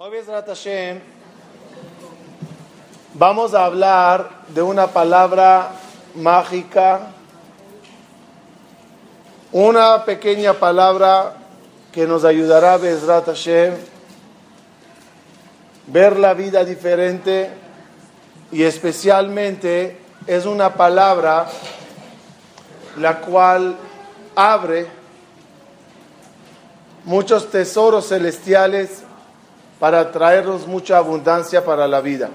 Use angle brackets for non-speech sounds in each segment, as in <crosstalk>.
Hoy, Bezrat Hashem, vamos a hablar de una palabra mágica, una pequeña palabra que nos ayudará, Bezrat Hashem, ver la vida diferente y especialmente es una palabra la cual abre muchos tesoros celestiales para traernos mucha abundancia para la vida.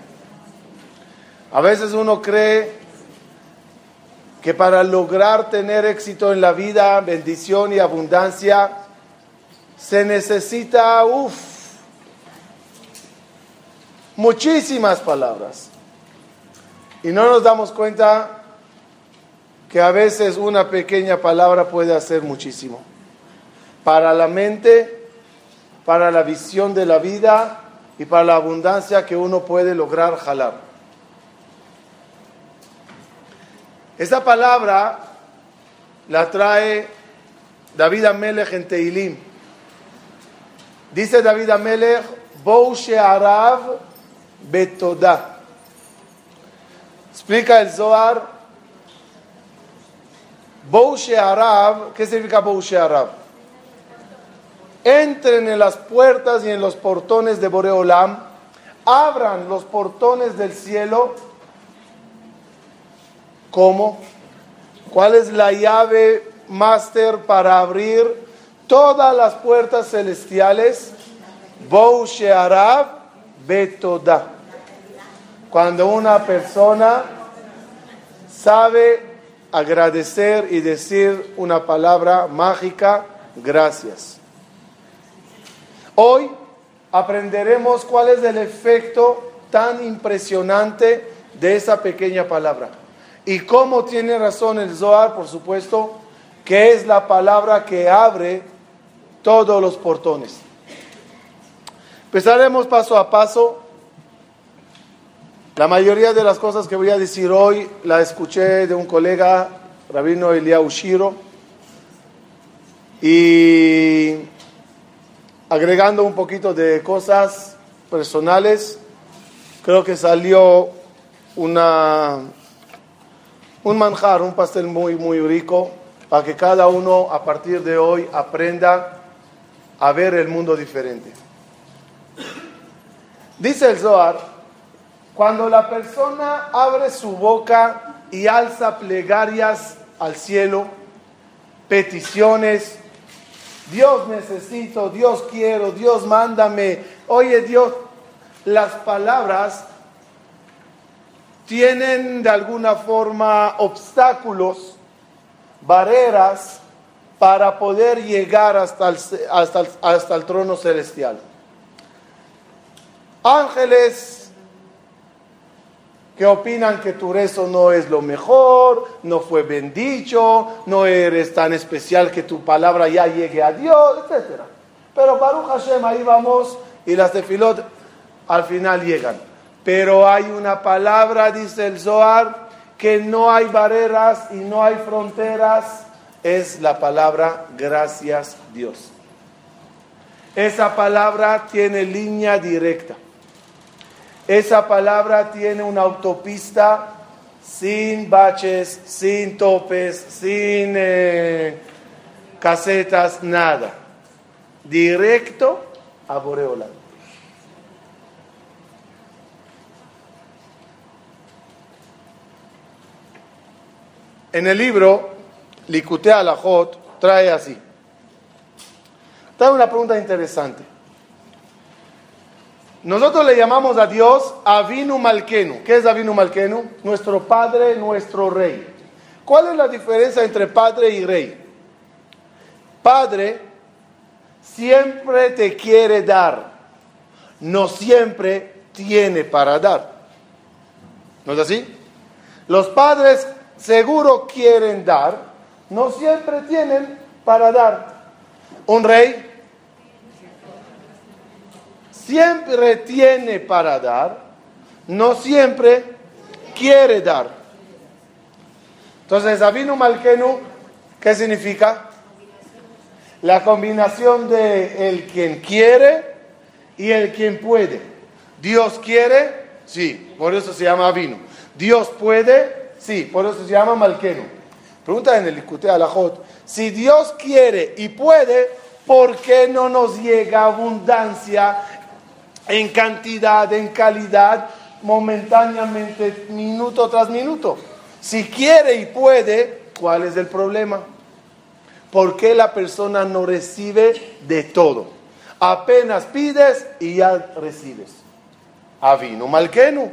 A veces uno cree que para lograr tener éxito en la vida, bendición y abundancia, se necesita, uff, muchísimas palabras. Y no nos damos cuenta que a veces una pequeña palabra puede hacer muchísimo. Para la mente, para la visión de la vida y para la abundancia que uno puede lograr jalar. Esta palabra la trae David Amelech en Teilim. Dice David Amelech, Bou Arav Betodah. Explica el Zohar, Bou Arav, ¿qué significa Bou Arav? Entren en las puertas y en los portones de Boreolam, abran los portones del cielo. ¿Cómo? ¿Cuál es la llave máster para abrir todas las puertas celestiales? Bou Shearab Betoda. Cuando una persona sabe agradecer y decir una palabra mágica, gracias. Hoy aprenderemos cuál es el efecto tan impresionante de esa pequeña palabra. Y cómo tiene razón el Zohar, por supuesto, que es la palabra que abre todos los portones. Empezaremos paso a paso. La mayoría de las cosas que voy a decir hoy la escuché de un colega, Rabino Elia Ushiro. Y agregando un poquito de cosas personales, creo que salió una, un manjar, un pastel muy, muy rico, para que cada uno a partir de hoy aprenda a ver el mundo diferente. Dice el Zohar, cuando la persona abre su boca y alza plegarias al cielo, peticiones, Dios necesito, Dios quiero, Dios mándame. Oye Dios, las palabras tienen de alguna forma obstáculos, barreras para poder llegar hasta el, hasta hasta el trono celestial. Ángeles que opinan que tu rezo no es lo mejor, no fue bendicho, no eres tan especial que tu palabra ya llegue a Dios, etc. Pero Baruch Hashem, ahí vamos y las de Filot al final llegan. Pero hay una palabra, dice el Zohar, que no hay barreras y no hay fronteras, es la palabra gracias Dios. Esa palabra tiene línea directa. Esa palabra tiene una autopista sin baches, sin topes, sin eh, casetas, nada. Directo a Boreola. En el libro Likute Alajot trae así. Trae una pregunta interesante. Nosotros le llamamos a Dios Avinu Malkenu. ¿Qué es Avinu Malkenu? Nuestro Padre, nuestro Rey. ¿Cuál es la diferencia entre Padre y Rey? Padre siempre te quiere dar, no siempre tiene para dar. ¿No es así? Los padres seguro quieren dar, no siempre tienen para dar. Un rey siempre tiene para dar, no siempre quiere dar. Entonces, Avinu Malkenu, ¿qué significa? La combinación de el quien quiere y el quien puede. Dios quiere, sí, por eso se llama vino. Dios puede, sí, por eso se llama malqueno. Pregunta en el Ikute Alajot, si Dios quiere y puede, ¿por qué no nos llega abundancia en cantidad, en calidad, momentáneamente, minuto tras minuto? Si quiere y puede, ¿cuál es el problema? ¿Por qué la persona no recibe de todo? Apenas pides y ya recibes. A vino malqueno.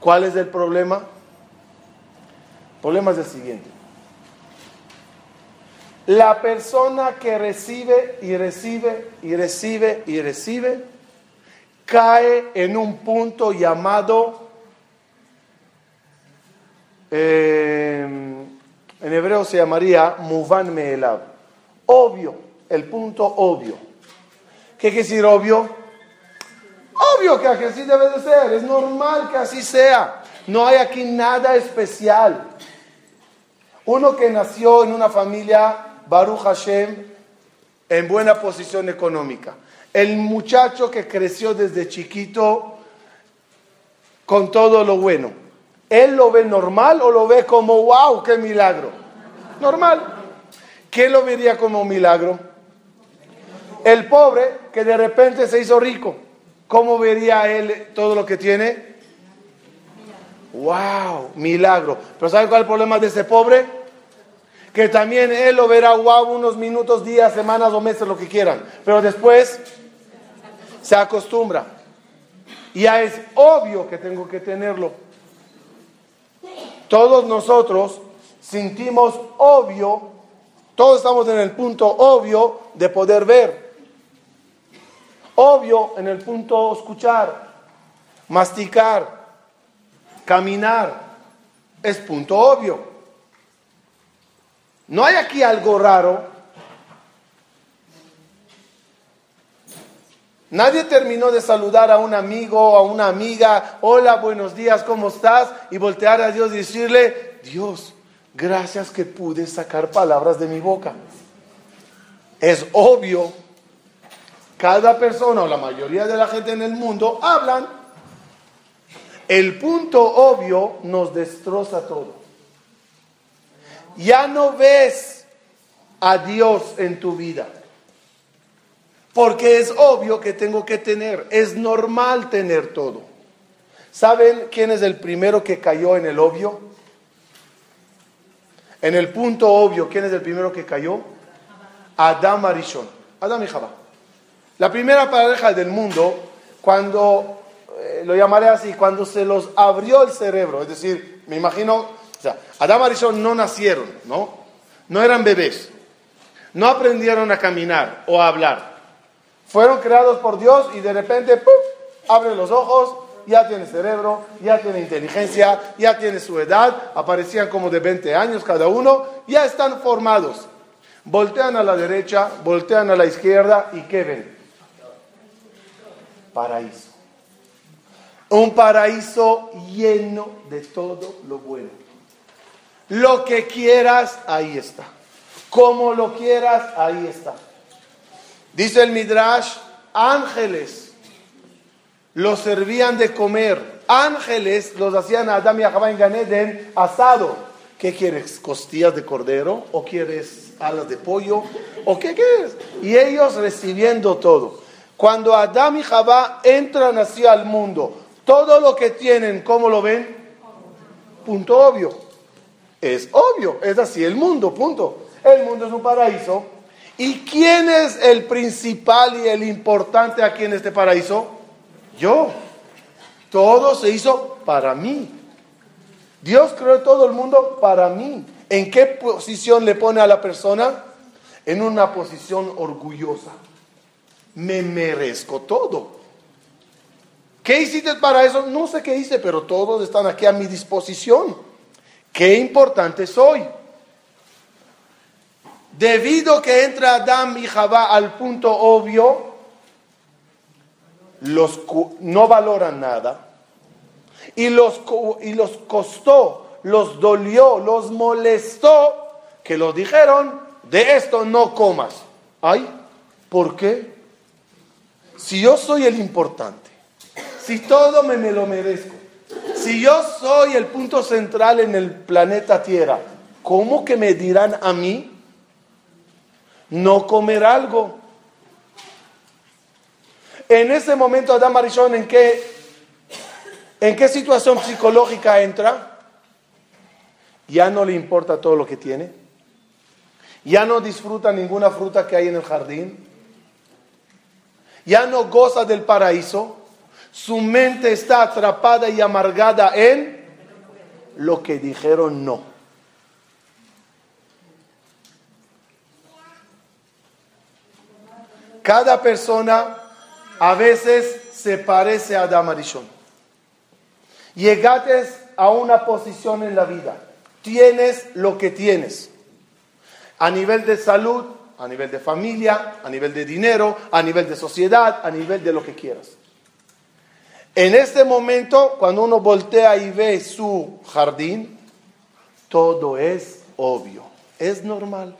¿Cuál es el problema? El problema es el siguiente. La persona que recibe y recibe y recibe y recibe cae en un punto llamado, eh, en hebreo se llamaría Muvan Meelav, obvio, el punto obvio. ¿Qué quiere decir obvio? Obvio que así debe de ser, es normal que así sea. No hay aquí nada especial. Uno que nació en una familia Baruch Hashem, en buena posición económica. El muchacho que creció desde chiquito con todo lo bueno. ¿Él lo ve normal o lo ve como, wow, qué milagro? Normal. ¿Qué lo vería como milagro? El pobre que de repente se hizo rico. ¿Cómo vería él todo lo que tiene? Wow, milagro. Pero ¿sabe cuál es el problema de ese pobre? que también él lo verá wow unos minutos, días, semanas o meses, lo que quieran. Pero después se acostumbra. Ya es obvio que tengo que tenerlo. Todos nosotros sentimos obvio, todos estamos en el punto obvio de poder ver. Obvio en el punto escuchar, masticar, caminar. Es punto obvio. No hay aquí algo raro. Nadie terminó de saludar a un amigo o a una amiga, hola, buenos días, ¿cómo estás? Y voltear a Dios y decirle, Dios, gracias que pude sacar palabras de mi boca. Es obvio, cada persona o la mayoría de la gente en el mundo hablan. El punto obvio nos destroza todo ya no ves a Dios en tu vida. Porque es obvio que tengo que tener, es normal tener todo. ¿Saben quién es el primero que cayó en el obvio? En el punto obvio, ¿quién es el primero que cayó? Adam Arishon, Adam y Jabá. La primera pareja del mundo, cuando, eh, lo llamaré así, cuando se los abrió el cerebro, es decir, me imagino sea, Adán y no nacieron, ¿no? No eran bebés. No aprendieron a caminar o a hablar. Fueron creados por Dios y de repente, ¡pum! Abre los ojos, ya tiene cerebro, ya tiene inteligencia, ya tiene su edad, aparecían como de 20 años cada uno, ya están formados. Voltean a la derecha, voltean a la izquierda y ¿qué ven? Paraíso. Un paraíso lleno de todo lo bueno. Lo que quieras, ahí está. Como lo quieras, ahí está. Dice el Midrash, ángeles los servían de comer. Ángeles los hacían a Adam y a Jabá en Ganeden asado. ¿Qué quieres? ¿Costillas de cordero? ¿O quieres alas de pollo? ¿O qué quieres? Y ellos recibiendo todo. Cuando Adam y Jabá entran así al mundo, todo lo que tienen, ¿cómo lo ven? Punto obvio. Es obvio, es así el mundo, punto. El mundo es un paraíso. ¿Y quién es el principal y el importante aquí en este paraíso? Yo. Todo se hizo para mí. Dios creó todo el mundo para mí. ¿En qué posición le pone a la persona? En una posición orgullosa. Me merezco todo. ¿Qué hiciste para eso? No sé qué hice, pero todos están aquí a mi disposición. Qué importante soy. Debido que entra Adam y Jabá al punto obvio, los, no valoran nada. Y los, y los costó, los dolió, los molestó que los dijeron, de esto no comas. Ay, ¿por qué? si yo soy el importante, si todo me, me lo merezco, si yo soy el punto central en el planeta Tierra, ¿cómo que me dirán a mí no comer algo? En ese momento Adam Marichón, ¿en qué, ¿en qué situación psicológica entra? Ya no le importa todo lo que tiene. Ya no disfruta ninguna fruta que hay en el jardín. Ya no goza del paraíso. Su mente está atrapada y amargada en lo que dijeron no. Cada persona a veces se parece a Damarishon. Llegates a una posición en la vida, tienes lo que tienes, a nivel de salud, a nivel de familia, a nivel de dinero, a nivel de sociedad, a nivel de lo que quieras. En este momento, cuando uno voltea y ve su jardín, todo es obvio, es normal.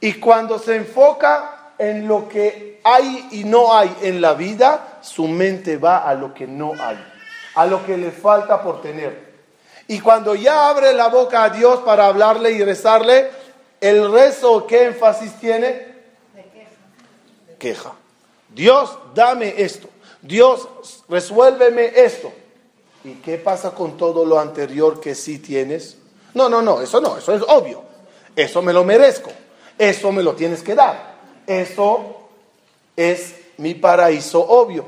Y cuando se enfoca en lo que hay y no hay en la vida, su mente va a lo que no hay, a lo que le falta por tener. Y cuando ya abre la boca a Dios para hablarle y rezarle, el rezo, ¿qué énfasis tiene? queja. queja. Dios, dame esto. Dios, resuélveme esto. ¿Y qué pasa con todo lo anterior que sí tienes? No, no, no, eso no, eso es obvio. Eso me lo merezco. Eso me lo tienes que dar. Eso es mi paraíso obvio.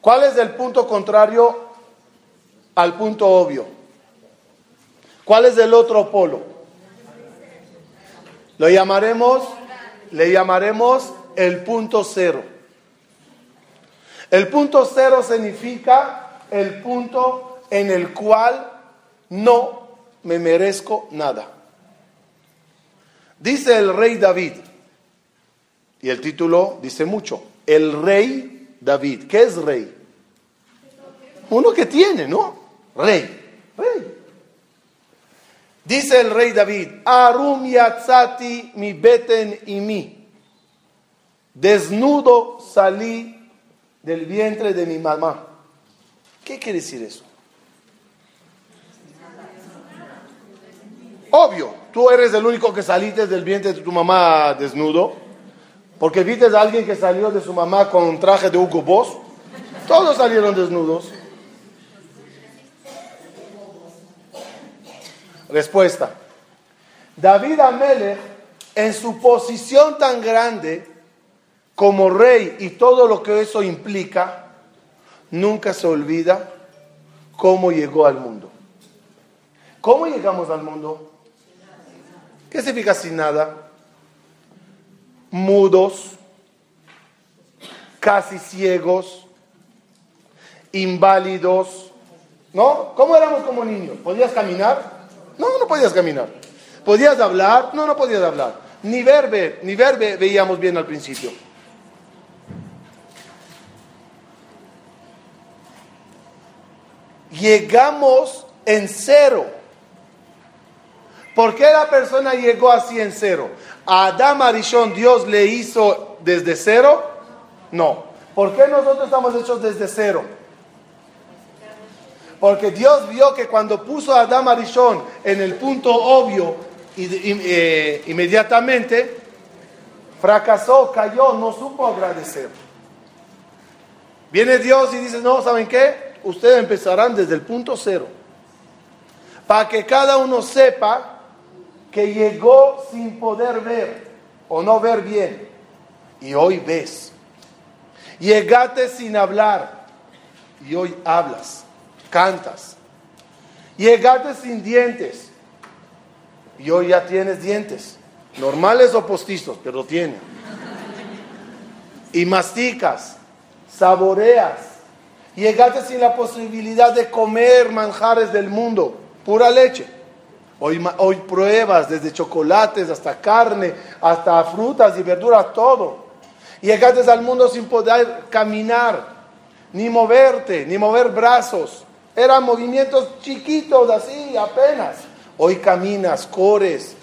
¿Cuál es el punto contrario al punto obvio? ¿Cuál es el otro polo? Lo llamaremos, le llamaremos el punto cero. El punto cero significa el punto en el cual no me merezco nada. Dice el rey David, y el título dice mucho, el rey David. ¿Qué es rey? Uno que tiene, ¿no? Rey, rey. Dice el rey David, Arum yatzati mi beten y mi. Desnudo salí del vientre de mi mamá. ¿Qué quiere decir eso? Obvio, tú eres el único que saliste del vientre de tu mamá desnudo, porque viste a alguien que salió de su mamá con un traje de Hugo Boss. Todos salieron desnudos. Respuesta. David Amelech, en su posición tan grande como rey y todo lo que eso implica, nunca se olvida cómo llegó al mundo. ¿Cómo llegamos al mundo? ¿Qué significa sin nada? Mudos, casi ciegos, inválidos. ¿No? ¿Cómo éramos como niños? ¿Podías caminar? No, no podías caminar. ¿Podías hablar? No, no podías hablar. Ni ver, ni ver veíamos bien al principio. Llegamos en cero. ¿Por qué la persona llegó así en cero? ¿A Adam Arishon Dios le hizo desde cero? No. ¿Por qué nosotros estamos hechos desde cero? Porque Dios vio que cuando puso a Adam Arishon en el punto obvio, eh, inmediatamente fracasó, cayó, no supo agradecer. Viene Dios y dice, no, ¿saben qué? Ustedes empezarán desde el punto cero. Para que cada uno sepa que llegó sin poder ver o no ver bien y hoy ves. Llegaste sin hablar y hoy hablas, cantas. Llegaste sin dientes y hoy ya tienes dientes, normales o postizos, pero tienes. Y masticas, saboreas. Llegaste sin la posibilidad de comer manjares del mundo, pura leche Hoy, pruebas desde chocolates hasta carne, hasta frutas y verduras, todo. Llegaste al mundo sin poder caminar, ni moverte, ni mover brazos. Eran movimientos chiquitos así, apenas. Hoy caminas, corres.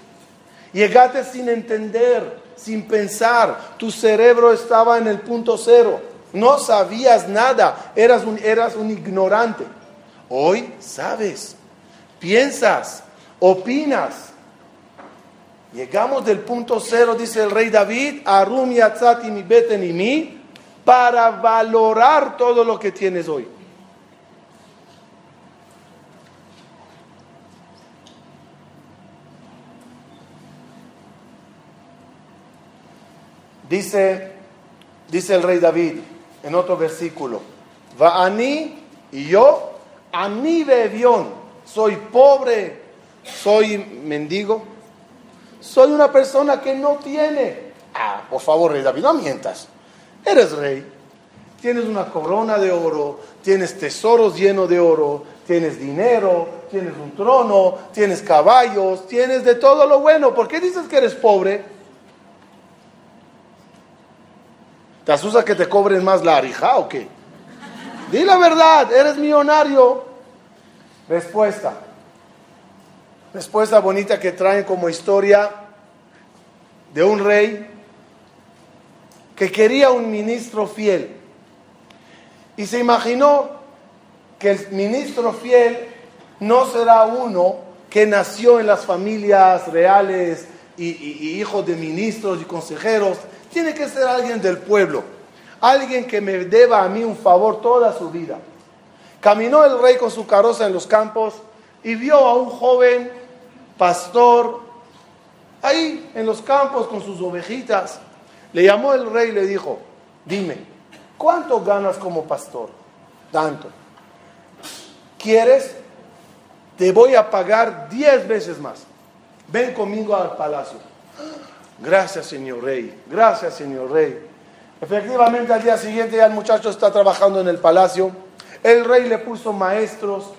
Llegaste sin entender, sin pensar. Tu cerebro estaba en el punto cero. No sabías nada. Eras eras un ignorante. Hoy sabes, piensas, opinas. Llegamos del punto cero, dice el rey David, Arum Yatzati mi y mi, para valorar todo lo que tienes hoy. Dice, dice el rey David en otro versículo, va a mí y yo, a mi bebión, soy pobre, soy mendigo, soy una persona que no tiene. Ah, por favor, rey David, no mientas. Eres rey, tienes una corona de oro, tienes tesoros llenos de oro, tienes dinero, tienes un trono, tienes caballos, tienes de todo lo bueno. ¿Por qué dices que eres pobre? ¿Te asusta que te cobren más la arija o qué? Di la verdad, eres millonario. Respuesta. Respuesta bonita que traen como historia de un rey que quería un ministro fiel. Y se imaginó que el ministro fiel no será uno que nació en las familias reales y, hijos de ministros y consejeros, tiene que ser alguien del pueblo, alguien que me deba a mí un favor toda su vida. Caminó el rey con su carroza en los campos y vio a un joven pastor ahí en los campos con sus ovejitas. Le llamó el rey y le dijo, dime, ¿cuánto ganas como pastor? Tanto. ¿Quieres? Te voy a pagar diez veces más. Ven conmigo al palacio. Gracias, señor rey. Gracias, señor rey. Efectivamente, al día siguiente ya el muchacho está trabajando en el palacio. El rey le puso maestros,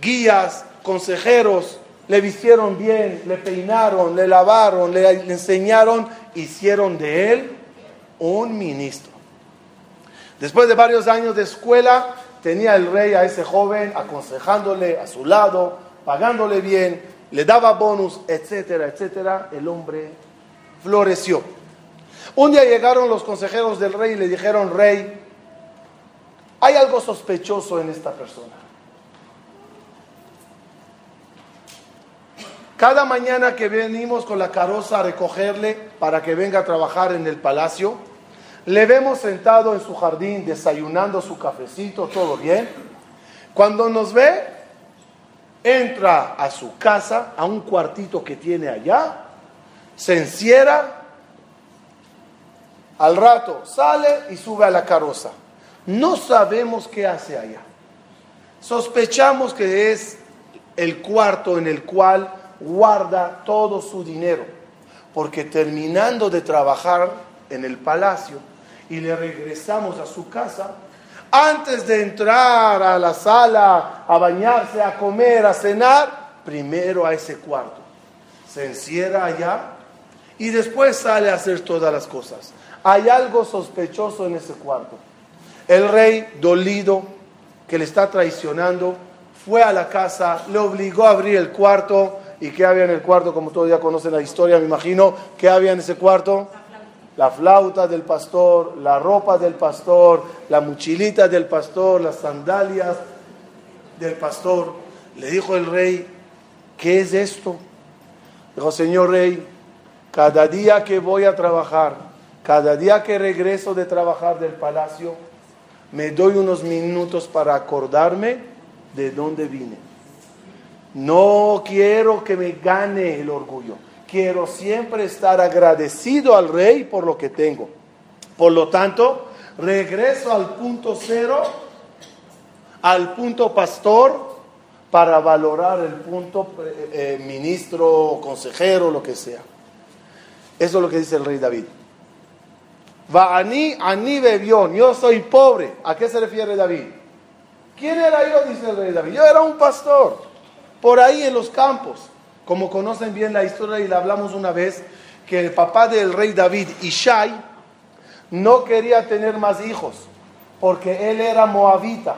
guías, consejeros, le vistieron bien, le peinaron, le lavaron, le, enseñaron, hicieron de él un ministro. Después de varios años de escuela, tenía el rey a ese joven aconsejándole a su lado, pagándole bien, le daba bonus, etcétera, etcétera. El hombre floreció. Un día llegaron los consejeros del rey y le dijeron, rey, hay algo sospechoso en esta persona. Cada mañana que venimos con la carroza a recogerle para que venga a trabajar en el palacio, le vemos sentado en su jardín desayunando su cafecito, todo bien. Cuando nos ve, entra a su casa, a un cuartito que tiene allá, se encierra, al rato sale y sube a la carroza. No sabemos qué hace allá. Sospechamos que es el cuarto en el cual guarda todo su dinero, porque terminando de trabajar en el palacio y le regresamos a su casa, antes de entrar a la sala, a bañarse, a comer, a cenar, primero a ese cuarto. Se encierra allá y después sale a hacer todas las cosas. Hay algo sospechoso en ese cuarto. El rey, dolido, que le está traicionando, fue a la casa, le obligó a abrir el cuarto. ¿Y qué había en el cuarto? Como todos ya conocen la historia, me imagino. ¿Qué había en ese cuarto? La flauta del pastor, la ropa del pastor, la mochilita del pastor, las sandalias del pastor. Le dijo el rey, ¿qué es esto? Dijo, Señor rey, cada día que voy a trabajar, cada día que regreso de trabajar del palacio, me doy unos minutos para acordarme de dónde vine. No quiero que me gane el orgullo. Quiero siempre estar agradecido al rey por lo que tengo. Por lo tanto, regreso al punto cero, al punto pastor, para valorar el punto eh, eh, ministro, consejero, lo que sea. Eso es lo que dice el rey David. Va ani, ani bebión, yo soy pobre. ¿A qué se refiere David? ¿Quién era yo? Dice el rey David. Yo era un pastor, por ahí en los campos. Como conocen bien la historia y la hablamos una vez, que el papá del rey David, Ishai, no quería tener más hijos, porque él era moabita.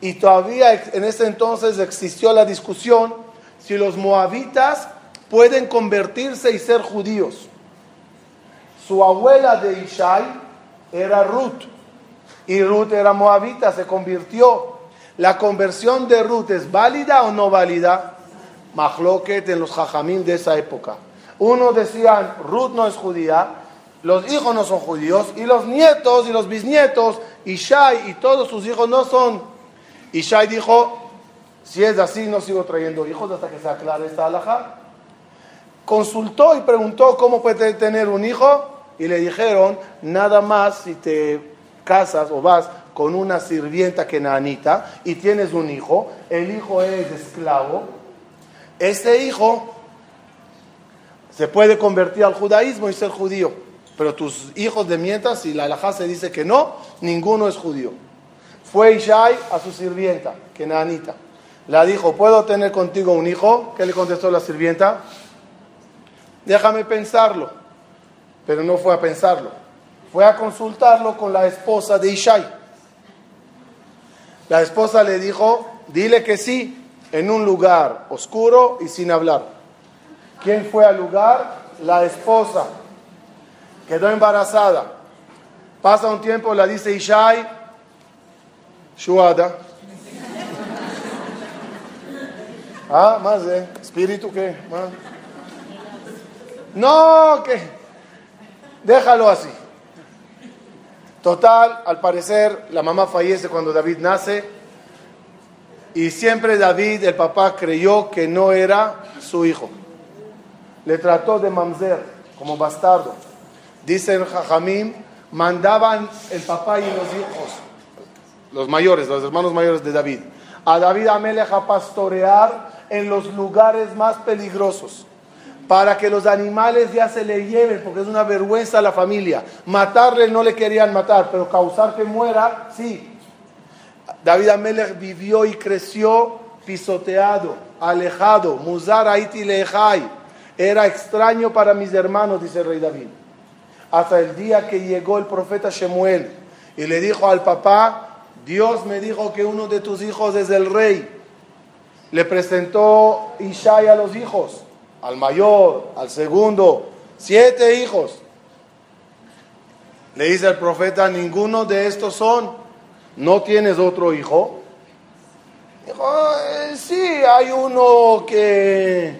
Y todavía en ese entonces existió la discusión si los moabitas pueden convertirse y ser judíos. Su abuela de Ishai era Ruth. Y Ruth era moabita, se convirtió. ¿La conversión de Ruth es válida o no válida? Mahloket en los jajamín de esa época. Uno decían, Ruth no es judía, los hijos no son judíos, y los nietos y los bisnietos, Ishai y todos sus hijos no son. Ishai dijo, si es así, no sigo trayendo hijos hasta que se aclare esta alhaja. Consultó y preguntó cómo puede tener un hijo, y le dijeron, nada más si te casas o vas con una sirvienta que nanita y tienes un hijo, el hijo es esclavo, este hijo se puede convertir al judaísmo y ser judío. Pero tus hijos de mientras, si la alajá se dice que no, ninguno es judío. Fue Ishai a su sirvienta, que nanita. La dijo, ¿puedo tener contigo un hijo? ¿Qué le contestó la sirvienta? Déjame pensarlo. Pero no fue a pensarlo. Fue a consultarlo con la esposa de Ishai. La esposa le dijo, dile que sí, en un lugar oscuro y sin hablar. ¿Quién fue al lugar? La esposa. Quedó embarazada. Pasa un tiempo, la dice Ishai, Shuada. <laughs> Ah, más, ¿eh? ¿Espíritu qué? No, que déjalo así. Total, al parecer, la mamá fallece cuando David nace y siempre David, el papá, creyó que no era su hijo. Le trató de mamzer, como bastardo. Dice el mandaban el papá y los hijos, los mayores, los hermanos mayores de David, a David Amelech a pastorear en los lugares más peligrosos para que los animales ya se le lleven, porque es una vergüenza a la familia. Matarle no le querían matar, pero causar que muera, sí. David Amelech vivió y creció pisoteado, alejado, Muzar Haiti Lejai. Era extraño para mis hermanos, dice el rey David. Hasta el día que llegó el profeta Shemuel y le dijo al papá, Dios me dijo que uno de tus hijos es el rey. Le presentó Ishai a los hijos, al mayor, al segundo, siete hijos. Le dice el profeta, ninguno de estos son. ¿no tienes otro hijo? Dijo, eh, sí, hay uno que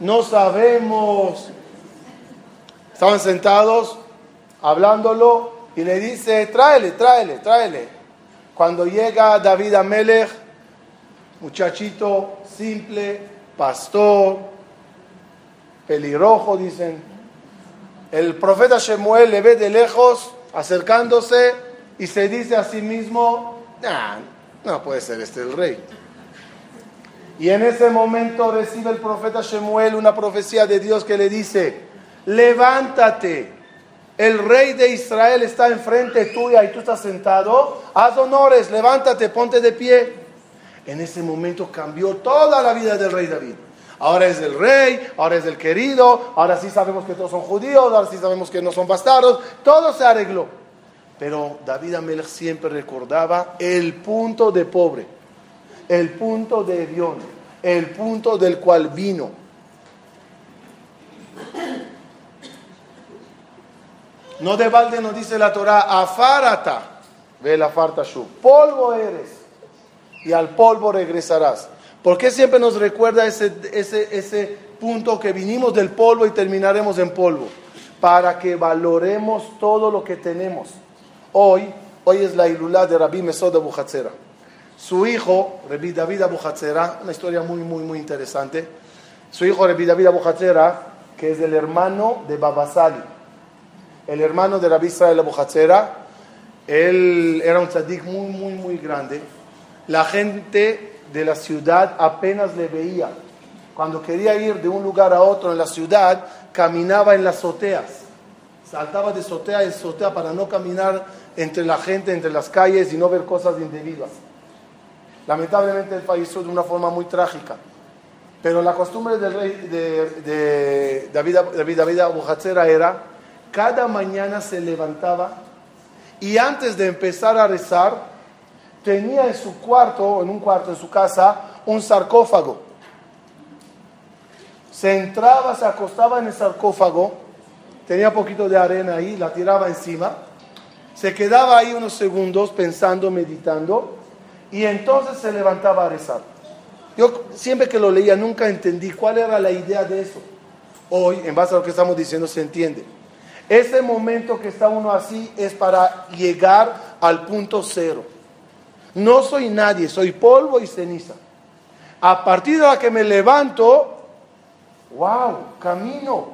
no sabemos. Estaban sentados hablándolo y le dice, tráele, tráele, tráele. Cuando llega David Amelech, muchachito simple, pastor, pelirrojo, dicen. El profeta Shemuel le ve de lejos, acercándose, y se dice a sí mismo, no puede ser este el rey. Y en ese momento recibe el profeta Shemuel una profecía de Dios que le dice, levántate, el rey de Israel está enfrente tuya y tú estás sentado, haz honores, levántate, ponte de pie. En ese momento cambió toda la vida del rey David. Ahora es el rey, ahora es el querido, ahora sí sabemos que todos son judíos, ahora sí sabemos que no son bastardos, todo se arregló. Pero David Amelech siempre recordaba el punto de pobre, el punto de Dios, el punto del cual vino. No de balde nos dice la Torah, afárata, ve la farta polvo eres y al polvo regresarás. ¿Por qué siempre nos recuerda ese, ese, ese punto que vinimos del polvo y terminaremos en polvo? Para que valoremos todo lo que tenemos. Hoy, hoy es la ilulá de Rabbi Mesod Abu Su hijo, Rabbi David Abu una historia muy, muy, muy interesante. Su hijo, Rabbi David Abu que es el hermano de Babasali, el hermano de Rabbi Israel Abu él era un tzadik muy, muy, muy grande. La gente de la ciudad apenas le veía. Cuando quería ir de un lugar a otro en la ciudad, caminaba en las azoteas. Saltaba de azotea en azotea para no caminar entre la gente, entre las calles y no ver cosas indebidas. Lamentablemente él falleció de una forma muy trágica. Pero la costumbre del rey de, David, David, David era, cada mañana se levantaba y antes de empezar a rezar, tenía en su cuarto, en un cuarto en su casa, un sarcófago. Se entraba, se acostaba en el sarcófago, tenía poquito de arena ahí, la tiraba encima, se quedaba ahí unos segundos pensando, meditando, y entonces se levantaba a rezar. Yo siempre que lo leía nunca entendí cuál era la idea de eso. Hoy, en base a lo que estamos diciendo, se entiende. Ese momento que está uno así es para llegar al punto cero. No soy nadie, soy polvo y ceniza. A partir de la que me levanto, wow, camino,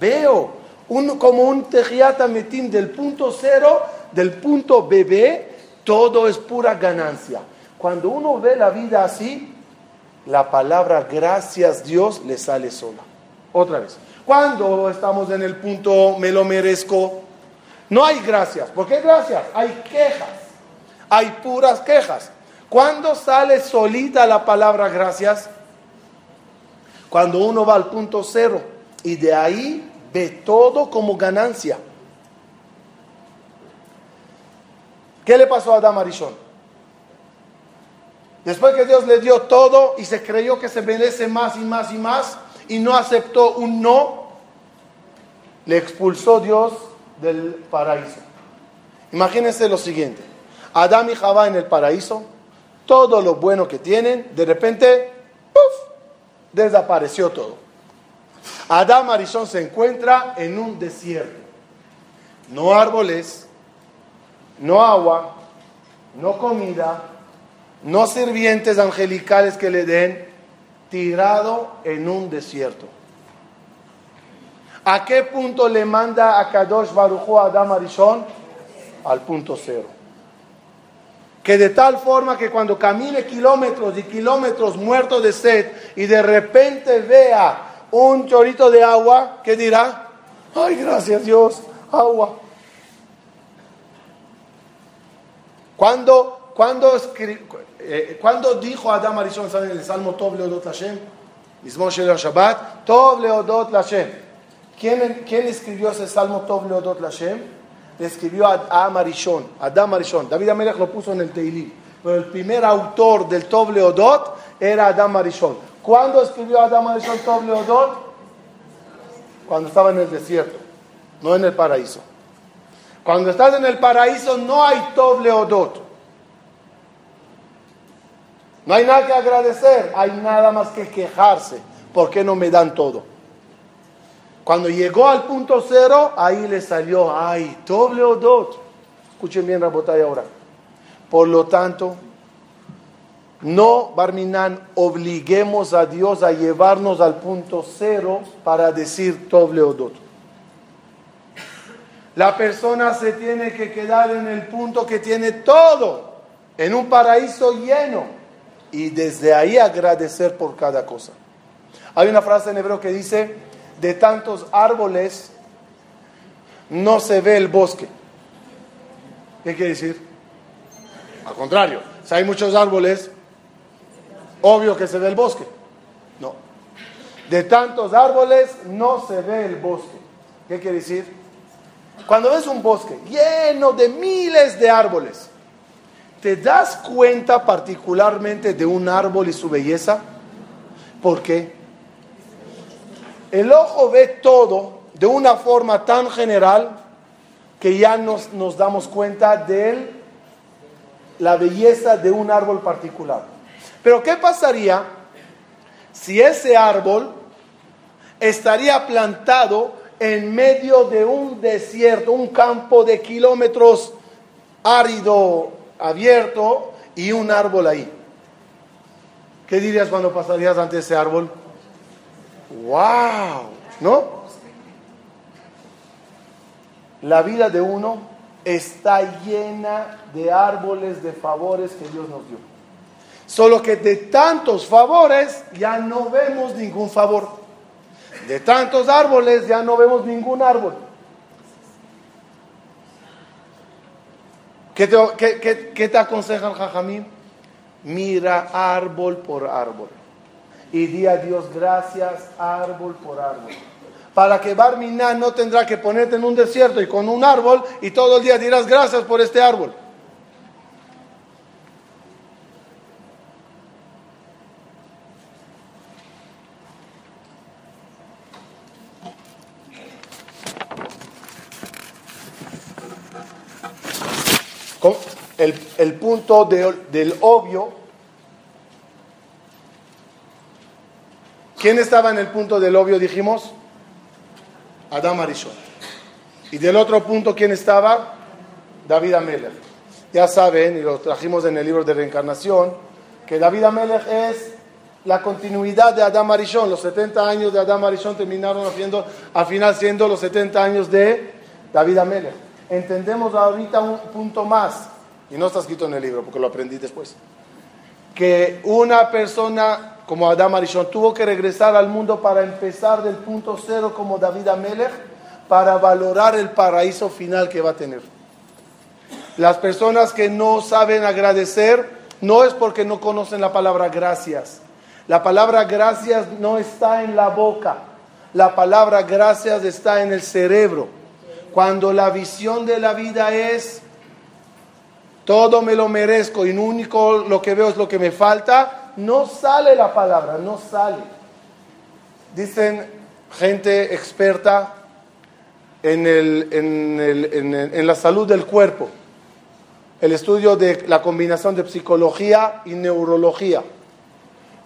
veo, un, como un tejiata metín del punto cero, del punto bebé, todo es pura ganancia. Cuando uno ve la vida así, la palabra gracias Dios le sale sola. Otra vez. Cuando estamos en el punto me lo merezco, no hay gracias. ¿Por qué gracias? Hay quejas. Hay puras quejas. ¿Cuándo sale solita la palabra gracias? Cuando uno va al punto cero y de ahí ve todo como ganancia. ¿Qué le pasó a Adam Arishon? Después que Dios le dio todo y se creyó que se merece más y más y más y no aceptó un no, le expulsó Dios del paraíso. Imagínense lo siguiente, Adán y Jabá en el paraíso, todo lo bueno que tienen, de repente, ¡puf! desapareció todo. Adán Marisón se encuentra en un desierto. No árboles, no agua, no comida, no sirvientes angelicales que le den, tirado en un desierto. ¿A qué punto le manda a Kadosh Baruj a Adam Arishon? Al punto cero. Que de tal forma que cuando camine kilómetros y kilómetros muerto de sed y de repente vea un chorrito de agua, ¿qué dirá? Ay, gracias Dios, agua. Cuando, cuando, eh, cuando dijo Adam Arishon en el Salmo Tov Leodot Hashem, mismo Shabbat, Tov Leodot Hashem. ¿Quién, ¿Quién escribió ese Salmo Tov Leodot Hashem? Escribió Adam Arishon, Adam Arishon. David Amelech lo puso en el Teilim. Pero el primer autor del Tov Leodot era Adam Arishon. ¿Cuándo escribió Adam Arishon Tov Leodot? Cuando estaba en el desierto, no en el paraíso. Cuando estás en el paraíso no hay Tov Leodot. No hay nada que agradecer, hay nada más que quejarse. ¿Por qué no me dan todo? Cuando llegó al punto cero, ahí le salió, ay, doble o dos. Escuchen bien, Rabotay, ahora. Por lo tanto, no, Barminan, obliguemos a Dios a llevarnos al punto cero para decir doble o dos. La persona se tiene que quedar en el punto que tiene todo, en un paraíso lleno y desde ahí agradecer por cada cosa. Hay una frase en hebreo que dice, de tantos árboles no se ve el bosque. ¿Qué quiere decir? Al contrario, si hay muchos árboles, obvio que se ve el bosque. No. De tantos árboles no se ve el bosque. ¿Qué quiere decir? Cuando ves un bosque lleno de miles de árboles, ¿Te das cuenta particularmente de un árbol y su belleza? ¿Por qué? El ojo ve todo de una forma tan general que ya nos, nos damos cuenta de la belleza de un árbol particular. Pero ¿qué pasaría si ese árbol estaría plantado en medio de un desierto, un campo de kilómetros árido, abierto y un árbol ahí. ¿Qué dirías cuando pasarías ante ese árbol? ¡Wow! ¿No? La vida de uno está llena de árboles de favores que Dios nos dio. Solo que de tantos favores ya no vemos ningún favor. De tantos árboles ya no vemos ningún árbol. ¿Qué te, qué, aconseja el Jajamín? Mira árbol por árbol y di a Dios gracias árbol por árbol. Para que Barminá no tendrá que ponerte en un desierto y con un árbol y todo el día dirás gracias por este árbol. El, el punto de, del obvio ¿Quién estaba en el punto del obvio, dijimos? Adam Arishon. Y del otro punto, ¿quién estaba? David Amelech. Ya saben, y lo trajimos en el libro de reencarnación, que David Amelech es la continuidad de Adam Arishon. Los 70 años de Adam Arishon terminaron haciendo, al final siendo los 70 años de David Amelech. Entendemos ahorita un punto más, y no está escrito en el libro porque lo aprendí después, que una persona como Adam Arishon tuvo que regresar al mundo para empezar del punto cero como David Amelech para valorar el paraíso final que va a tener. Las personas que no saben agradecer no es porque no conocen la palabra gracias. La palabra gracias no está en la boca. La palabra gracias está en el cerebro. Cuando la visión de la vida es todo me lo merezco y lo único lo que veo es lo que me falta, no sale la palabra, no sale. Dicen gente experta en, en la salud del cuerpo el estudio de la combinación de psicología y neurología.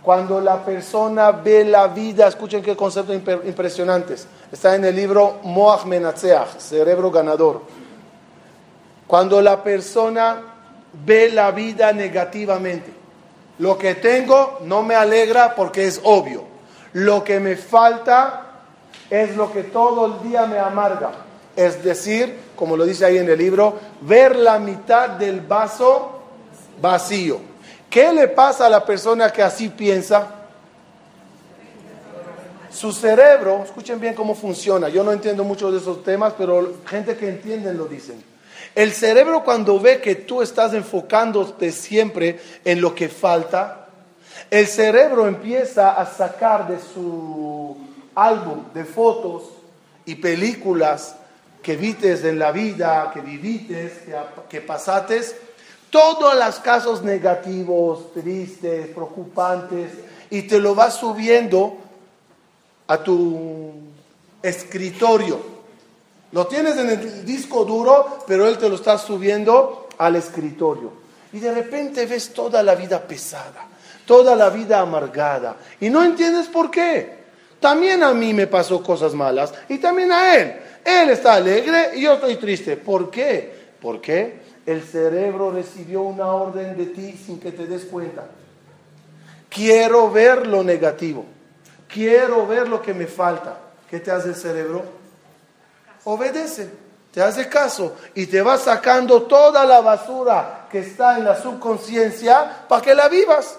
Cuando la persona ve la vida, escuchen qué conceptos impresionantes. Está en el libro Moach Menatzeach, Cerebro Ganador. Cuando la persona ve la vida negativamente, lo que tengo no me alegra porque es obvio. Lo que me falta es lo que todo el día me amarga. Es decir, como lo dice ahí en el libro, ver la mitad del vaso vacío. ¿Qué le pasa a la persona que así piensa? Su cerebro, escuchen bien cómo funciona, yo no entiendo mucho de esos temas, pero gente que entiende lo dicen. El cerebro cuando ve que tú estás enfocándote siempre en lo que falta, el cerebro empieza a sacar de su álbum de fotos y películas que vites en la vida, que vivites, que, pasates, todos los casos negativos, tristes, preocupantes, y te lo vas subiendo a tu escritorio. Lo tienes en el disco duro, pero él te lo está subiendo al escritorio. Y de repente ves toda la vida pesada, toda la vida amargada, y no entiendes por qué. También a mí me pasó cosas malas y también a él. Él está alegre y yo estoy triste. ¿Por qué? Porque el cerebro recibió una orden de ti sin que te des cuenta. Quiero ver lo negativo. Quiero ver lo que me falta. ¿Qué te hace el cerebro? Obedece, te hace caso y te va sacando toda la basura que está en la subconsciencia para que la vivas.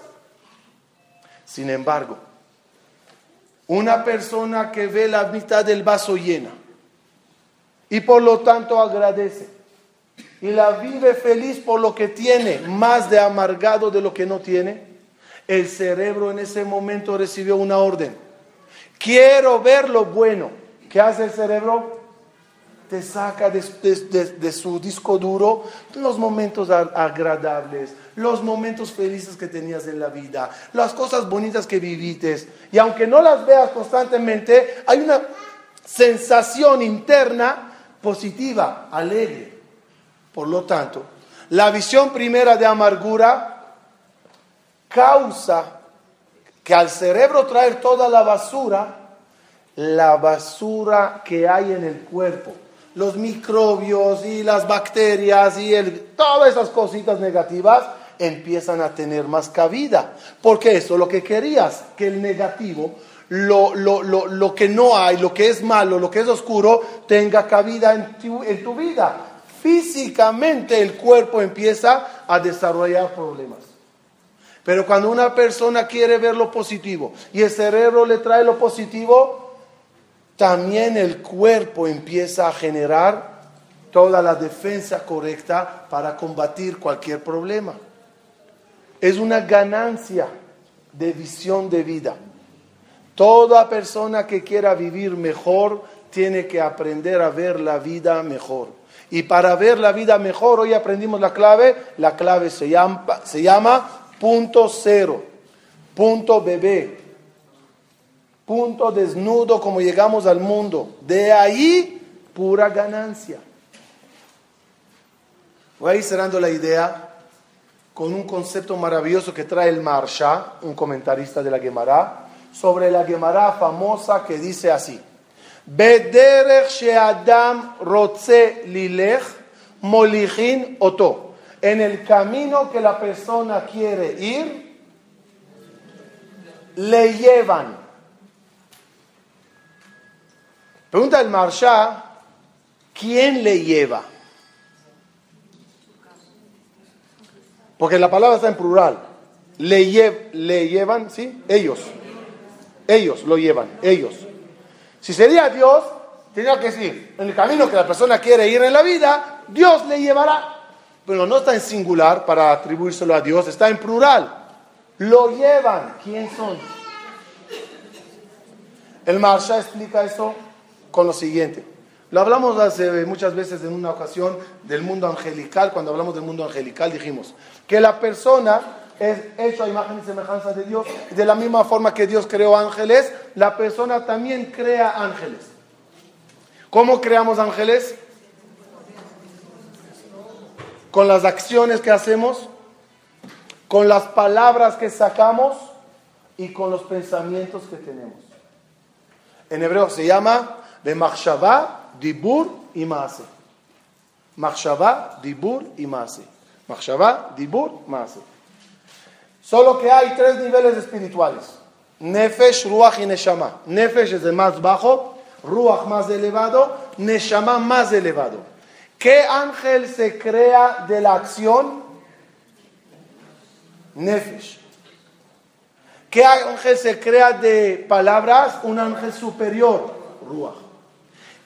Sin embargo, una persona que ve la mitad del vaso llena, y por lo tanto agradece. Y la vive feliz por lo que tiene, más de amargado de lo que no tiene. El cerebro en ese momento recibió una orden. Quiero ver lo bueno. ¿Qué hace el cerebro? Te saca de, su disco duro los momentos agradables, los momentos felices que tenías en la vida, las cosas bonitas que viviste. Y aunque no las veas constantemente, hay una sensación interna positiva, alegre. Por lo tanto, la visión primera de amargura causa que al cerebro traer toda la basura, la basura que hay en el cuerpo, los microbios y las bacterias y el, todas esas cositas negativas empiezan a tener más cabida. Porque eso, lo que querías, que el negativo lo, lo, lo, lo, que no hay, lo que es malo, lo que es oscuro, tenga cabida en tu, en tu vida. Físicamente el cuerpo empieza a desarrollar problemas. Pero cuando una persona quiere ver lo positivo y el cerebro le trae lo positivo, también el cuerpo empieza a generar toda la defensa correcta para combatir cualquier problema. Es una ganancia de visión de vida. Toda persona que quiera vivir mejor tiene que aprender a ver la vida mejor. Y para ver la vida mejor, hoy aprendimos la clave, la clave se llama, se llama punto cero, punto bebé, punto desnudo como llegamos al mundo. De ahí, pura ganancia. Voy a ir cerrando la idea con un concepto maravilloso que trae el Marsha, un comentarista de la Gemara, sobre la Gemara famosa que dice así: she'adam lilech oto. En el camino que la persona quiere ir, le llevan. Pregunta el Marsha, ¿quién le lleva? Porque la palabra está en plural. Le, le llevan, ¿sí? Ellos. Ellos lo llevan, ellos. Si sería Dios, tendría que decir, en el camino que la persona quiere ir en la vida, Dios le llevará. Pero no está en singular para atribuírselo a Dios, está en plural. Lo llevan. ¿Quién son? El Marsha explica eso con lo siguiente. Lo hablamos hace muchas veces en una ocasión del mundo angelical. Cuando hablamos del mundo angelical dijimos que la persona es hecho a imagen y semejanza de Dios. De la misma forma que Dios creó ángeles, la persona también crea ángeles. ¿Cómo creamos ángeles? Con las acciones que hacemos, con las palabras que sacamos y con los pensamientos que tenemos. En hebreo se llama de machshavá, dibur y maase. Machshavá, dibur y maase. Machshavá, dibur, maase. Solo que hay tres niveles espirituales. Nefesh, Ruach y Neshama. Nefesh es el más bajo, Ruach más elevado, Neshama más elevado. ¿Qué ángel se crea de la acción? Nefesh. ¿Qué ángel se crea de palabras? Un ángel superior, Ruach.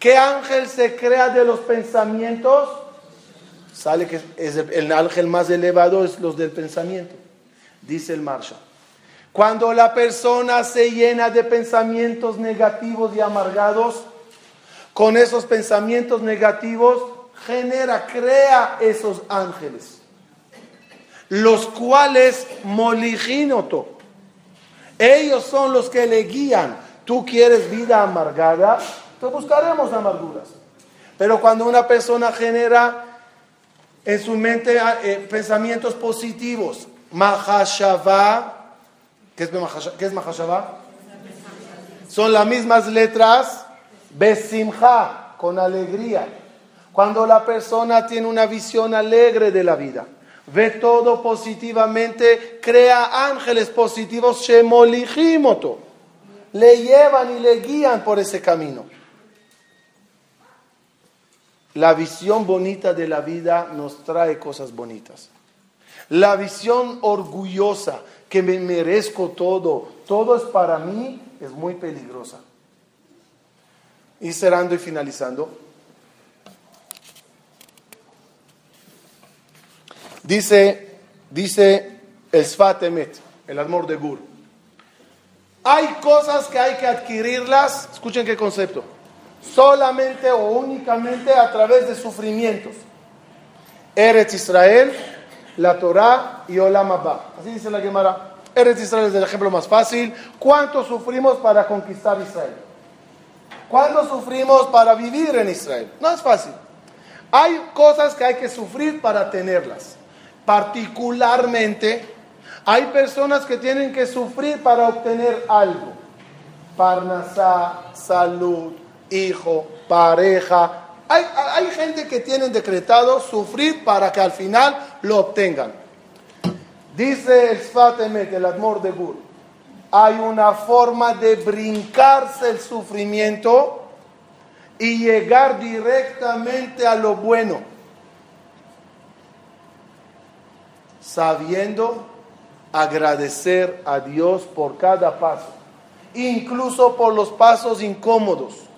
¿Qué ángel se crea de los pensamientos? Sale que es el ángel más elevado es los del pensamiento dice el Marshall. Cuando la persona se llena de pensamientos negativos y amargados, con esos pensamientos negativos genera, crea esos ángeles, los cuales moliginoto. Ellos son los que le guían. Tú quieres vida amargada, te buscaremos amarguras. Pero cuando una persona genera en su mente eh, pensamientos positivos, Mahashava. ¿Qué es, Mahashava? Son las mismas letras. Besimha, con alegría. Cuando la persona tiene una visión alegre de la vida, ve todo positivamente, crea ángeles positivos, Shemolijimoto. Le llevan y le guían por ese camino. La visión bonita de la vida nos trae cosas bonitas. La visión orgullosa, que me merezco todo, todo es para mí, es muy peligrosa. Y cerrando y finalizando. Dice, dice el Sfatemet, el amor de Gur. Hay cosas que hay que adquirirlas, escuchen qué concepto, solamente o únicamente a través de sufrimientos. Eretz Israel, la Torah y Olam Abba. Así dice la Gemara. Eres Israel es el ejemplo más fácil. ¿Cuánto sufrimos para conquistar Israel? ¿Cuánto sufrimos para vivir en Israel? No es fácil. Hay cosas que hay que sufrir para tenerlas. Particularmente, hay personas que tienen que sufrir para obtener algo. Parnasá, salud, hijo, pareja, hay, gente que tienen decretado sufrir para que al final lo obtengan. Dice el Sfatemet, el Admor de Gur, hay una forma de brincarse el sufrimiento y llegar directamente a lo bueno, sabiendo agradecer a Dios por cada paso, incluso por los pasos incómodos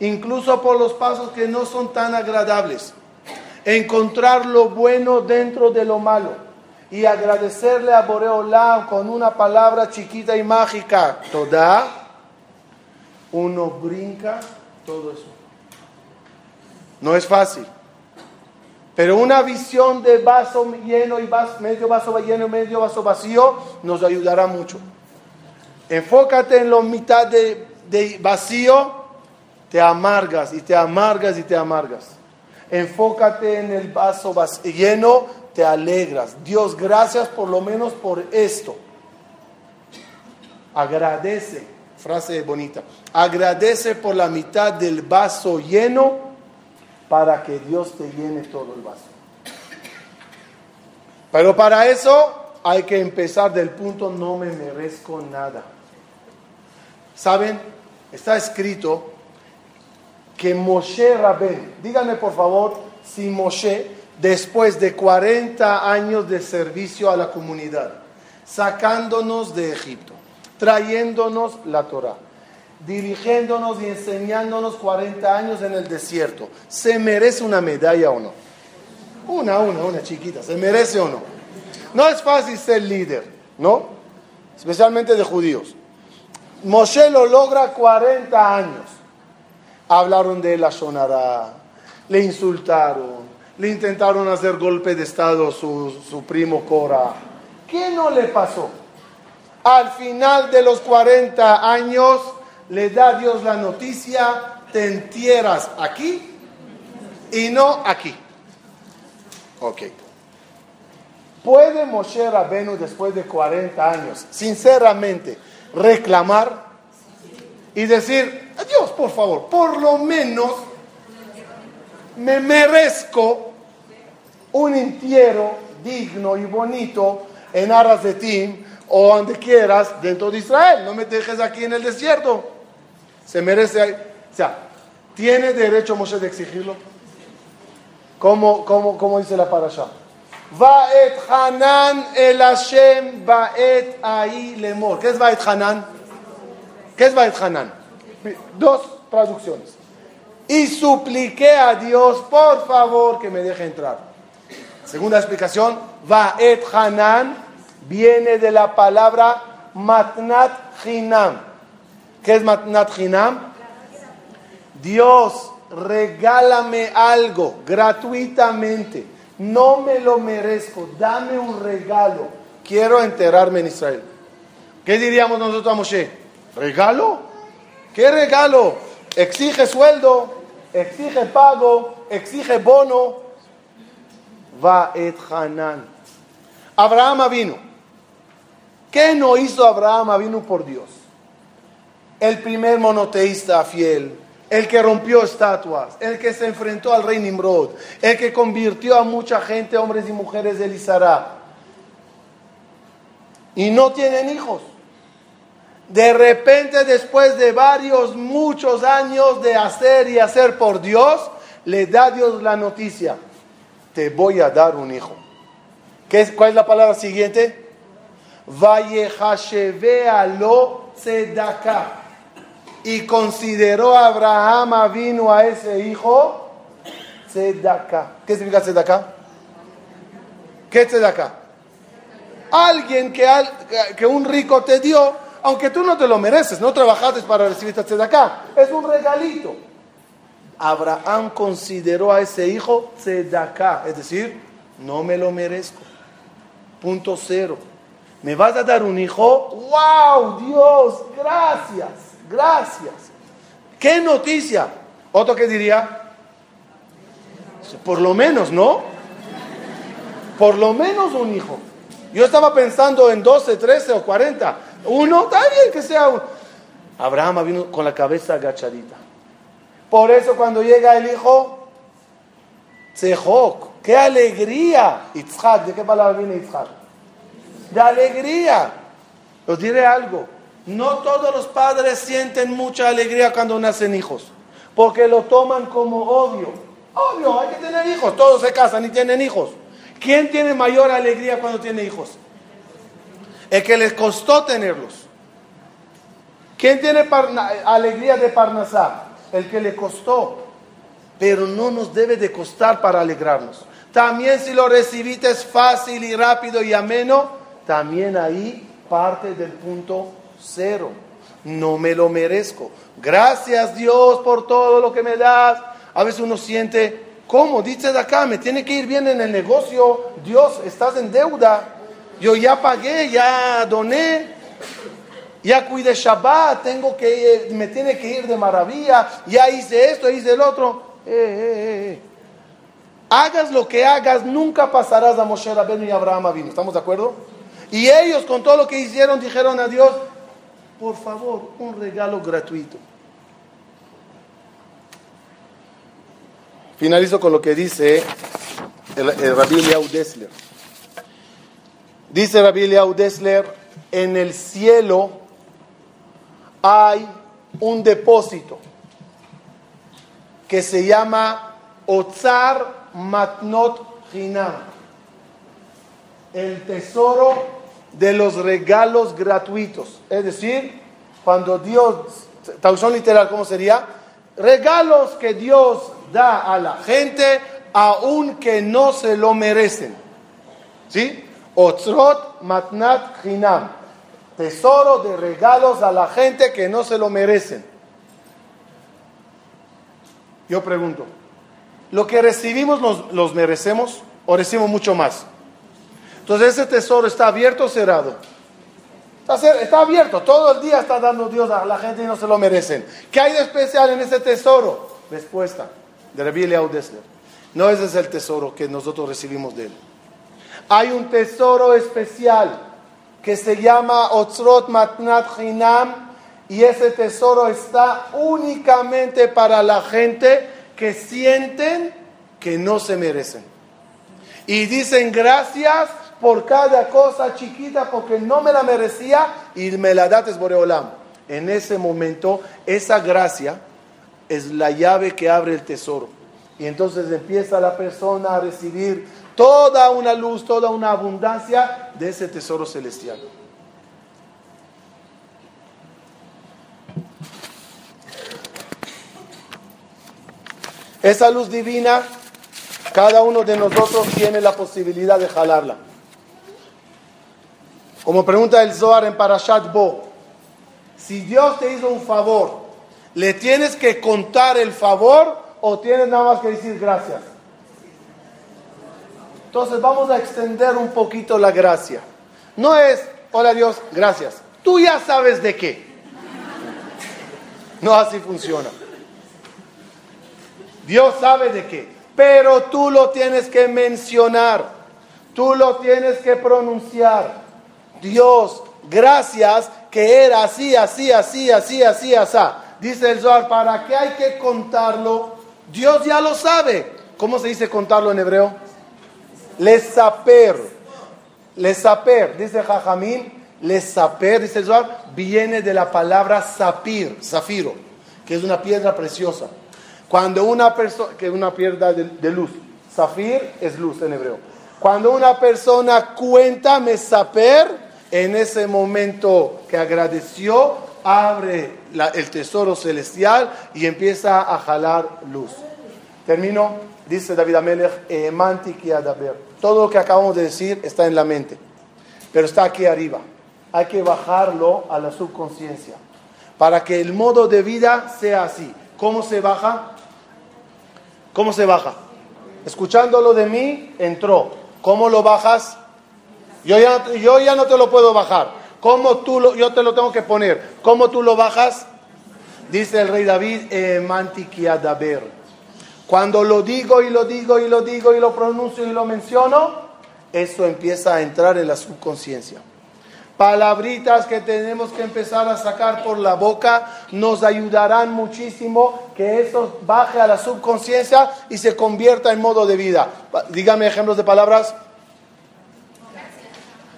incluso por los pasos que no son tan agradables. Encontrar lo bueno dentro de lo malo y agradecerle a Boreolam con una palabra chiquita y mágica, toda, uno brinca todo eso. No es fácil. Pero una visión de vaso lleno y medio vaso lleno y medio vaso vacío nos ayudará mucho. Enfócate en la mitad de, de vacío te amargas y te amargas y te amargas. Enfócate en el vaso lleno, te alegras. Dios, gracias por lo menos por esto. Agradece, frase bonita, agradece por la mitad del vaso lleno para que Dios te llene todo el vaso. Pero para eso hay que empezar del punto no me merezco nada. ¿Saben? Está escrito que Moshe Rabén, díganme por favor si Moshe, después de 40 años de servicio a la comunidad, sacándonos de Egipto, trayéndonos la Torah, dirigiéndonos y enseñándonos 40 años en el desierto, ¿se merece una medalla o no? Una, una, una chiquita, ¿se merece o no? No es fácil ser líder, ¿no? Especialmente de judíos. Moshe lo logra 40 años. Hablaron de la sonará, le insultaron, le intentaron hacer golpe de estado su, su primo Cora. ¿Qué no le pasó? Al final de los 40 años le da Dios la noticia, te entierras aquí y no aquí. Ok. ¿Puede Moshe Rabenu después de 40 años, sinceramente, reclamar y decir, Dios, por favor, por lo menos me merezco un entierro digno y bonito en Aras de Tim o donde quieras dentro de Israel. No me dejes aquí en el desierto. Se merece, o sea, ¿tiene derecho Moshe de exigirlo? ¿Cómo, cómo, cómo dice la parasha? Vaet Hanan el Hashem Vaet Ahí Lemor. ¿Qué es Vaet Hanan? ¿Qué es Vaet Hanan? Dos traducciones. Y supliqué a Dios, por favor, que me deje entrar. Segunda explicación, Vaet Hanan viene de la palabra Matnat Hinam. ¿Qué es Matnat Hinam? Dios, regálame algo gratuitamente no me lo merezco, dame un regalo. Quiero enterarme en Israel. ¿Qué diríamos nosotros a Moshe? ¿Regalo? ¿Qué regalo? Exige sueldo, exige pago, exige bono. Va et Hanan. Abraham vino. ¿Qué no hizo Abraham vino por Dios? El primer monoteísta fiel, el que rompió estatuas, el que se enfrentó al rey Nimrod, el que convirtió a mucha gente, hombres y mujeres de Lizará. Y no tienen hijos. De repente, después de varios, muchos años de hacer y hacer por Dios, le da Dios la noticia, te voy a dar un hijo. ¿Qué es, ¿Cuál es la palabra siguiente? lo tzedakah y consideró Abraham vino a ese hijo tzedakah. ¿Qué significa tzedakah? ¿Qué es tzedakah? Alguien que un rico te dio, aunque tú no te lo mereces, no trabajaste para recibir esta tzedakah, es un regalito. Abraham consideró a ese hijo tzedakah, es decir, no me lo merezco. Punto cero. ¿Me vas a dar un hijo? ¡Wow! Dios, gracias. Gracias. ¿Qué noticia? Otro que diría, por lo menos, ¿no? Por lo menos un hijo. Yo estaba pensando en 12, 13 o 40. Uno, está bien que sea uno. Abraham vino con la cabeza agachadita. Por eso cuando llega el hijo, Tzehok, qué alegría. Itzhak, ¿de qué palabra viene Itzhak? De alegría. Os diré algo. No todos los padres sienten mucha alegría cuando nacen hijos, porque lo toman como obvio. Obvio, hay que tener hijos, todos se casan y tienen hijos. ¿Quién tiene mayor alegría cuando tiene hijos? El que les costó tenerlos. ¿Quién tiene alegría de Parnasá? El que le costó. Pero no nos debe de costar para alegrarnos. También si lo recibiste fácil y rápido y ameno, también ahí parte del punto cero. No me lo merezco. Gracias Dios por todo lo que me das. A veces uno siente, ¿cómo? Dice de acá, me tiene que ir bien en el negocio. Dios, estás en deuda. Yo ya pagué, ya doné, ya cuidé Shabbat, tengo que, me tiene que ir de maravilla, ya hice esto, hice el otro. Eh, eh, eh, hagas lo que hagas, nunca pasarás a Moshe Rabbeinu y Abraham vino. ¿Estamos de acuerdo? Y ellos con todo lo que hicieron dijeron a Dios, por favor, un regalo gratuito. Finalizo con lo que dice el, el Dessler. Dice Rabbi Eliyahu Dessler, en el cielo hay un depósito que se llama Otzar Matnot Hinam, el tesoro de los regalos gratuitos. Es decir, cuando Dios, traducción literal, ¿cómo sería? Regalos que Dios da a la gente aunque no se lo merecen. ¿Sí? Otzrot Matnat Hinam. Tesoro de regalos a la gente que no se lo merecen. Yo pregunto, ¿lo que recibimos los, merecemos o recibimos mucho más? Entonces ese tesoro está abierto o cerrado. Está, abierto, todo el día está dando Dios a la gente y no se lo merecen. ¿Qué hay de especial en ese tesoro? Respuesta de Rabbi Eliyahu No ese es el tesoro que nosotros recibimos de él. Hay un tesoro especial que se llama Otzrot Matnat Hinam y ese tesoro está únicamente para la gente que sienten que no se merecen. Y dicen gracias por cada cosa chiquita porque no me la merecía y me la dates Boreolam. En ese momento, esa gracia es la llave que abre el tesoro. Y entonces empieza la persona a recibir toda una luz, toda una abundancia de ese tesoro celestial. Esa luz divina, cada uno de nosotros tiene la posibilidad de jalarla. Como pregunta el Zohar en Parashat Bo, si Dios te hizo un favor, ¿le tienes que contar el favor o tienes nada más que decir gracias? Entonces vamos a extender un poquito la gracia. No es, hola Dios, gracias. Tú ya sabes de qué. No así funciona. Dios sabe de qué. Pero tú lo tienes que mencionar. Tú lo tienes que pronunciar. Dios, gracias que era así, así, así, así, así, así. Dice el Zohar, ¿para qué hay que contarlo? Dios ya lo sabe. ¿Cómo se dice contarlo en hebreo? Lesaper. Lesaper, dice Jajamín. Lesaper, dice el viene de la palabra sapir, zafiro, que es una piedra preciosa. Cuando una persona, que es una piedra de, luz, zafir es luz en hebreo. Cuando una persona cuenta mesaper, en ese momento que agradeció, abre el tesoro celestial y empieza a jalar luz. Termino. Dice David Amelech, todo lo que acabamos de decir está en la mente, pero está aquí arriba. Hay que bajarlo a la subconsciencia para que el modo de vida sea así. ¿Cómo se baja? ¿Cómo se baja? Escuchándolo de mí, entró. ¿Cómo lo bajas? Yo ya, yo ya no te lo puedo bajar. ¿Cómo tú lo, yo te lo tengo que poner? ¿Cómo tú lo bajas? Dice el rey David, Daber. Cuando lo digo y lo digo y lo digo y lo pronuncio y lo menciono, eso empieza a entrar en la subconsciencia. Palabritas que tenemos que empezar a sacar por la boca nos ayudarán muchísimo que eso baje a la subconsciencia y se convierta en modo de vida. Dígame ejemplos de palabras.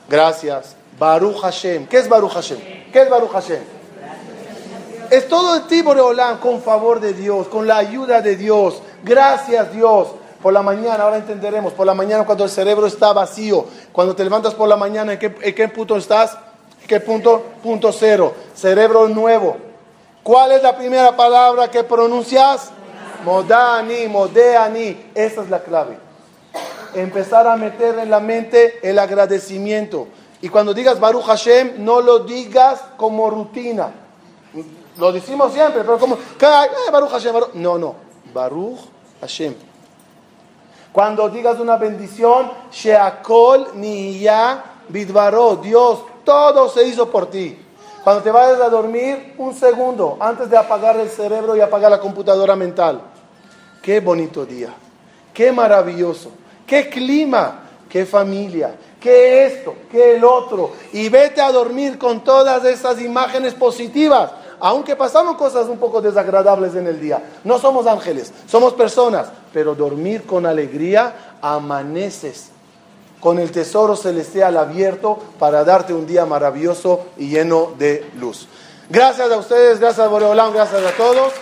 Gracias. Baruch Hashem. ¿Qué es Baruch Hashem? ¿Qué es Baruch Hashem? Es todo el tipo de con favor de Dios, con la ayuda de Dios. Gracias Dios. Por la mañana, ahora entenderemos, por la mañana cuando el cerebro está vacío, cuando te levantas por la mañana, ¿en qué, punto estás? ¿En qué punto? Punto cero. Cerebro nuevo. ¿Cuál es la primera palabra que pronuncias? Modani, modeani. Esa es la clave. Empezar a meter en la mente el agradecimiento. Y cuando digas Baruch Hashem, no lo digas como rutina. Lo decimos siempre, pero como, Baruch Hashem, No, no. Baruch Hashem. Cuando digas una bendición, Sheakol Niya Bidvaro, Dios, todo se hizo por ti. Cuando te vayas a dormir, un segundo antes de apagar el cerebro y apagar la computadora mental. Qué bonito día. qué maravilloso, qué clima, qué familia, qué esto, qué el otro. Y vete a dormir con todas esas imágenes positivas, aunque pasamos cosas un poco desagradables en el día. No somos ángeles, somos personas, pero dormir con alegría, amaneces con el tesoro celestial abierto para darte un día maravilloso y lleno de luz. Gracias a ustedes, gracias a Boreolán, gracias a todos.